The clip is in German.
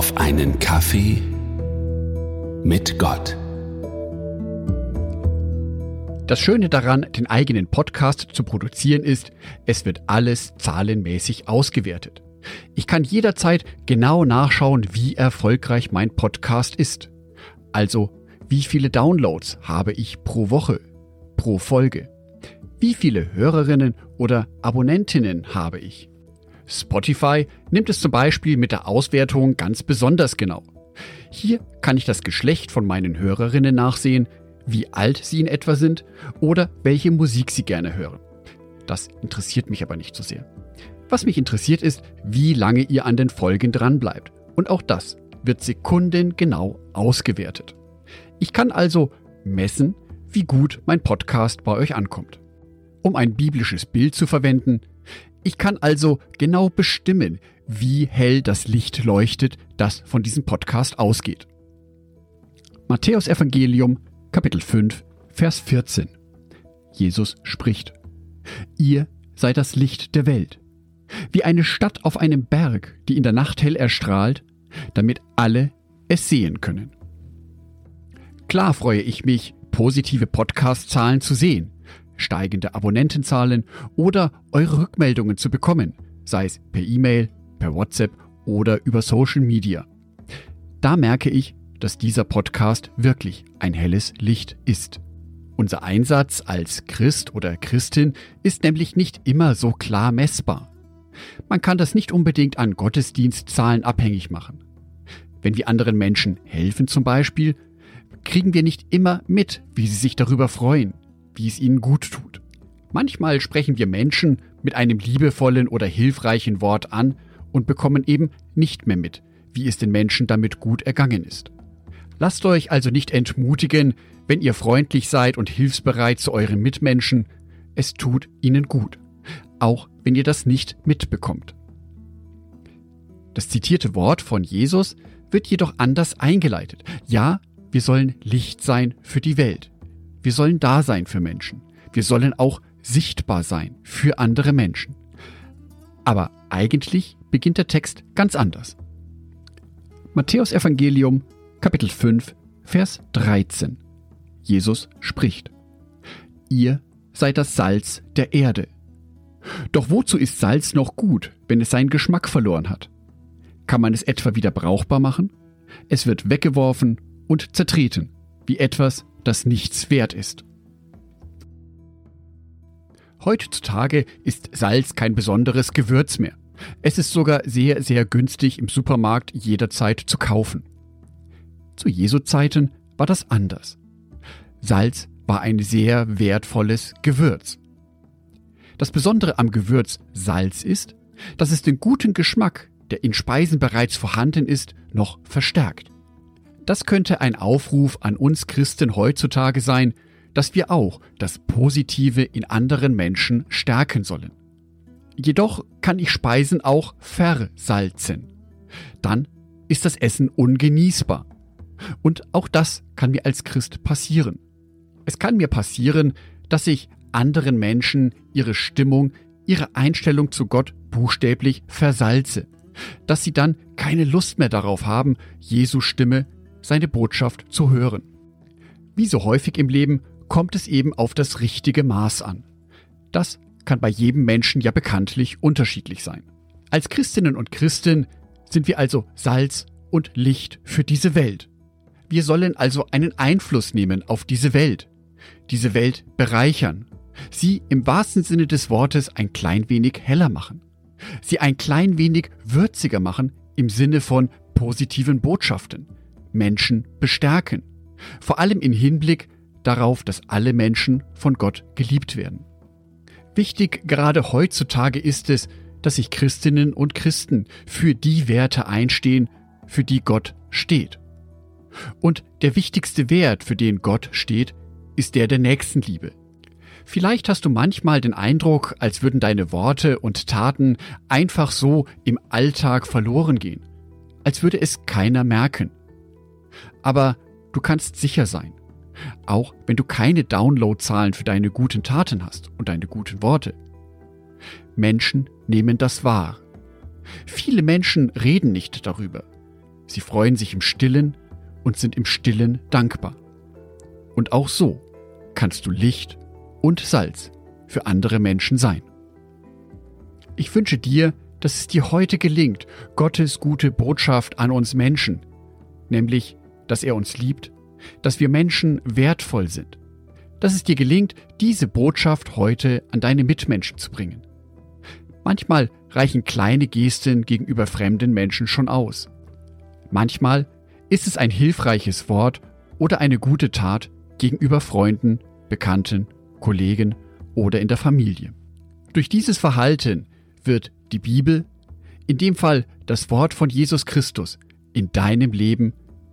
auf einen Kaffee mit Gott. Das Schöne daran, den eigenen Podcast zu produzieren, ist, es wird alles zahlenmäßig ausgewertet. Ich kann jederzeit genau nachschauen, wie erfolgreich mein Podcast ist. Also, wie viele Downloads habe ich pro Woche, pro Folge? Wie viele Hörerinnen oder Abonnentinnen habe ich? Spotify nimmt es zum Beispiel mit der Auswertung ganz besonders genau. Hier kann ich das Geschlecht von meinen Hörerinnen nachsehen, wie alt sie in etwa sind oder welche Musik sie gerne hören. Das interessiert mich aber nicht so sehr. Was mich interessiert ist, wie lange ihr an den Folgen dranbleibt. Und auch das wird sekundengenau ausgewertet. Ich kann also messen, wie gut mein Podcast bei euch ankommt. Um ein biblisches Bild zu verwenden, ich kann also genau bestimmen, wie hell das Licht leuchtet, das von diesem Podcast ausgeht. Matthäus Evangelium, Kapitel 5, Vers 14. Jesus spricht. Ihr seid das Licht der Welt. Wie eine Stadt auf einem Berg, die in der Nacht hell erstrahlt, damit alle es sehen können. Klar freue ich mich, positive Podcast-Zahlen zu sehen, steigende Abonnentenzahlen oder eure Rückmeldungen zu bekommen, sei es per E-Mail, per WhatsApp oder über Social Media. Da merke ich, dass dieser Podcast wirklich ein helles Licht ist. Unser Einsatz als Christ oder Christin ist nämlich nicht immer so klar messbar. Man kann das nicht unbedingt an Gottesdienstzahlen abhängig machen. Wenn wir anderen Menschen helfen zum Beispiel, kriegen wir nicht immer mit, wie sie sich darüber freuen wie es ihnen gut tut. Manchmal sprechen wir Menschen mit einem liebevollen oder hilfreichen Wort an und bekommen eben nicht mehr mit, wie es den Menschen damit gut ergangen ist. Lasst euch also nicht entmutigen, wenn ihr freundlich seid und hilfsbereit zu euren Mitmenschen. Es tut ihnen gut, auch wenn ihr das nicht mitbekommt. Das zitierte Wort von Jesus wird jedoch anders eingeleitet. Ja, wir sollen Licht sein für die Welt. Wir sollen da sein für Menschen. Wir sollen auch sichtbar sein für andere Menschen. Aber eigentlich beginnt der Text ganz anders. Matthäus Evangelium Kapitel 5 Vers 13. Jesus spricht. Ihr seid das Salz der Erde. Doch wozu ist Salz noch gut, wenn es seinen Geschmack verloren hat? Kann man es etwa wieder brauchbar machen? Es wird weggeworfen und zertreten, wie etwas, das nichts wert ist. Heutzutage ist Salz kein besonderes Gewürz mehr. Es ist sogar sehr, sehr günstig im Supermarkt jederzeit zu kaufen. Zu Jesu Zeiten war das anders. Salz war ein sehr wertvolles Gewürz. Das Besondere am Gewürz Salz ist, dass es den guten Geschmack, der in Speisen bereits vorhanden ist, noch verstärkt. Das könnte ein Aufruf an uns Christen heutzutage sein, dass wir auch das Positive in anderen Menschen stärken sollen. Jedoch kann ich Speisen auch versalzen. Dann ist das Essen ungenießbar. Und auch das kann mir als Christ passieren. Es kann mir passieren, dass ich anderen Menschen ihre Stimmung, ihre Einstellung zu Gott buchstäblich versalze, dass sie dann keine Lust mehr darauf haben, Jesu Stimme seine Botschaft zu hören. Wie so häufig im Leben kommt es eben auf das richtige Maß an. Das kann bei jedem Menschen ja bekanntlich unterschiedlich sein. Als Christinnen und Christen sind wir also Salz und Licht für diese Welt. Wir sollen also einen Einfluss nehmen auf diese Welt, diese Welt bereichern, sie im wahrsten Sinne des Wortes ein klein wenig heller machen, sie ein klein wenig würziger machen im Sinne von positiven Botschaften, Menschen bestärken. Vor allem im Hinblick darauf, dass alle Menschen von Gott geliebt werden. Wichtig gerade heutzutage ist es, dass sich Christinnen und Christen für die Werte einstehen, für die Gott steht. Und der wichtigste Wert, für den Gott steht, ist der der Nächstenliebe. Vielleicht hast du manchmal den Eindruck, als würden deine Worte und Taten einfach so im Alltag verloren gehen, als würde es keiner merken. Aber du kannst sicher sein, auch wenn du keine Downloadzahlen für deine guten Taten hast und deine guten Worte. Menschen nehmen das wahr. Viele Menschen reden nicht darüber. sie freuen sich im stillen und sind im stillen dankbar. Und auch so kannst du Licht und Salz für andere Menschen sein. Ich wünsche dir, dass es dir heute gelingt, Gottes gute Botschaft an uns Menschen, nämlich, dass er uns liebt, dass wir Menschen wertvoll sind, dass es dir gelingt, diese Botschaft heute an deine Mitmenschen zu bringen. Manchmal reichen kleine Gesten gegenüber fremden Menschen schon aus. Manchmal ist es ein hilfreiches Wort oder eine gute Tat gegenüber Freunden, Bekannten, Kollegen oder in der Familie. Durch dieses Verhalten wird die Bibel, in dem Fall das Wort von Jesus Christus, in deinem Leben